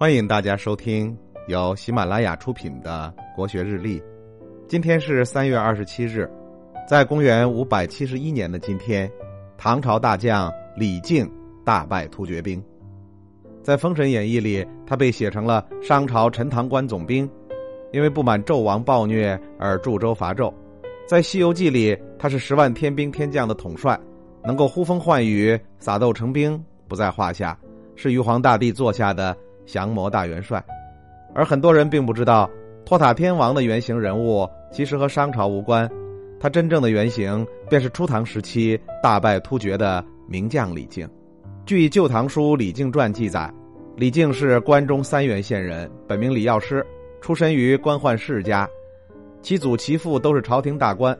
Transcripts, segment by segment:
欢迎大家收听由喜马拉雅出品的《国学日历》。今天是三月二十七日，在公元五百七十一年的今天，唐朝大将李靖大败突厥兵。在《封神演义》里，他被写成了商朝陈塘关总兵，因为不满纣王暴虐而驻州伐纣。在《西游记》里，他是十万天兵天将的统帅，能够呼风唤雨、撒豆成兵不在话下，是玉皇大帝座下的。降魔大元帅，而很多人并不知道，托塔天王的原型人物其实和商朝无关，他真正的原型便是初唐时期大败突厥的名将李靖。据《旧唐书·李靖传》记载，李靖是关中三原县人，本名李药师，出身于官宦世家，其祖其父都是朝廷大官。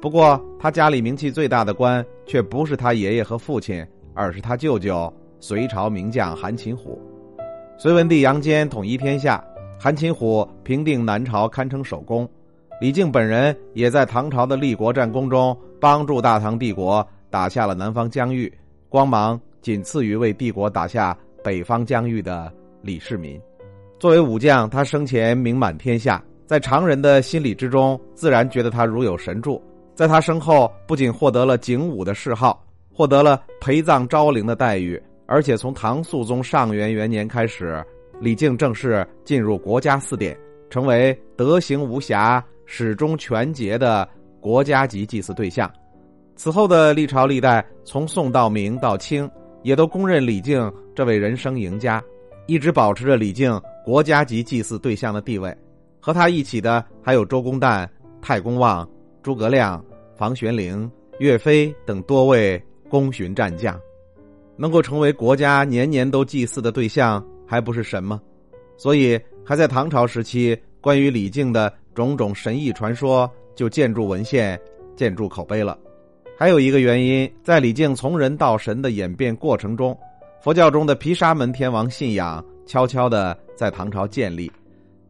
不过，他家里名气最大的官却不是他爷爷和父亲，而是他舅舅隋朝名将韩擒虎。隋文帝杨坚统一天下，韩擒虎平定南朝，堪称首功。李靖本人也在唐朝的立国战功中帮助大唐帝国打下了南方疆域，光芒仅次于为帝国打下北方疆域的李世民。作为武将，他生前名满天下，在常人的心理之中，自然觉得他如有神助。在他身后，不仅获得了景武的谥号，获得了陪葬昭陵的待遇。而且从唐肃宗上元元年开始，李靖正式进入国家四典，成为德行无瑕、始终全节的国家级祭祀对象。此后的历朝历代，从宋到明到清，也都公认李靖这位人生赢家，一直保持着李靖国家级祭祀对象的地位。和他一起的还有周公旦、太公望、诸葛亮、房玄龄、岳飞等多位功勋战将。能够成为国家年年都祭祀的对象，还不是神吗？所以，还在唐朝时期，关于李靖的种种神异传说就建筑文献、建筑口碑了。还有一个原因，在李靖从人到神的演变过程中，佛教中的毗沙门天王信仰悄悄的在唐朝建立。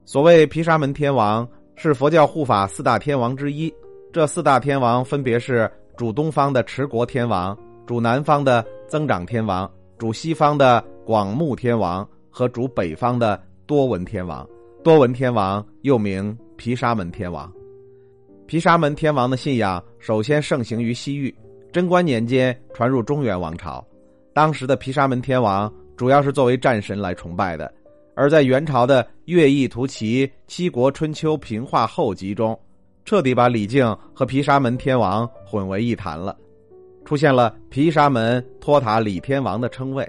所谓毗沙门天王，是佛教护法四大天王之一。这四大天王分别是主东方的持国天王。主南方的增长天王，主西方的广目天王和主北方的多闻天王。多闻天王又名毗沙门天王。毗沙门天王的信仰首先盛行于西域，贞观年间传入中原王朝。当时的毗沙门天王主要是作为战神来崇拜的，而在元朝的《乐毅图齐七国春秋平话后集》中，彻底把李靖和毗沙门天王混为一谈了。出现了毗沙门托塔李天王的称谓，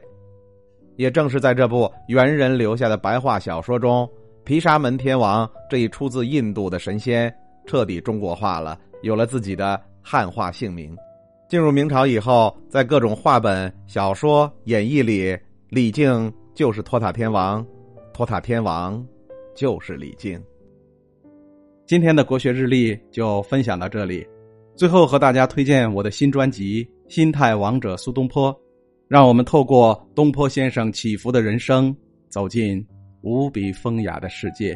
也正是在这部猿人留下的白话小说中，毗沙门天王这一出自印度的神仙彻底中国化了，有了自己的汉化姓名。进入明朝以后，在各种话本、小说、演义里，李靖就是托塔天王，托塔天王就是李靖。今天的国学日历就分享到这里。最后和大家推荐我的新专辑《心态王者苏东坡》，让我们透过东坡先生起伏的人生，走进无比风雅的世界。